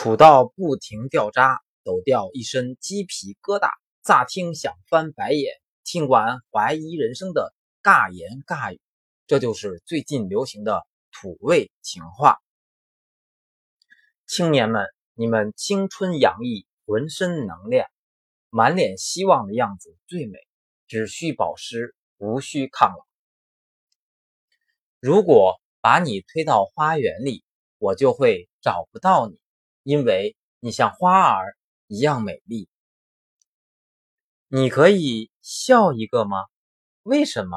土到不停掉渣，抖掉一身鸡皮疙瘩。乍听想翻白眼，听完怀疑人生的尬言尬语，这就是最近流行的土味情话。青年们，你们青春洋溢，浑身能量，满脸希望的样子最美，只需保湿，无需抗老。如果把你推到花园里，我就会找不到你，因为你像花儿一样美丽。你可以笑一个吗？为什么？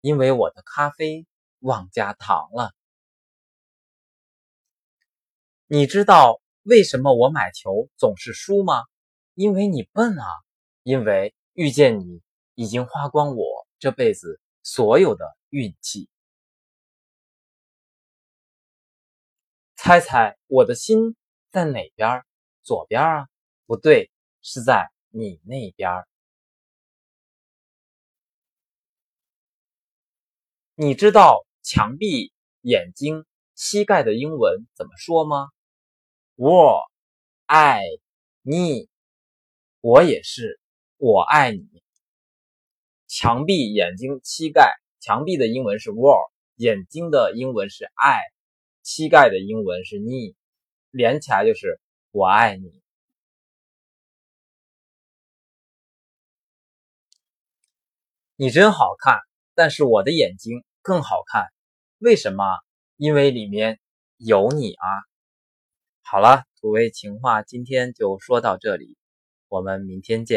因为我的咖啡忘加糖了。你知道为什么我买球总是输吗？因为你笨啊！因为遇见你已经花光我这辈子所有的运气。猜猜我的心在哪边？左边啊？不对，是在你那边。你知道墙壁、眼睛、膝盖的英文怎么说吗？Wall，爱你，我也是，我爱你。墙壁、眼睛、膝盖，墙壁的英文是 wall，眼睛的英文是爱，膝盖的英文是 knee，连起来就是我爱你。你真好看，但是我的眼睛。更好看，为什么？因为里面有你啊！好了，土味情话今天就说到这里，我们明天见。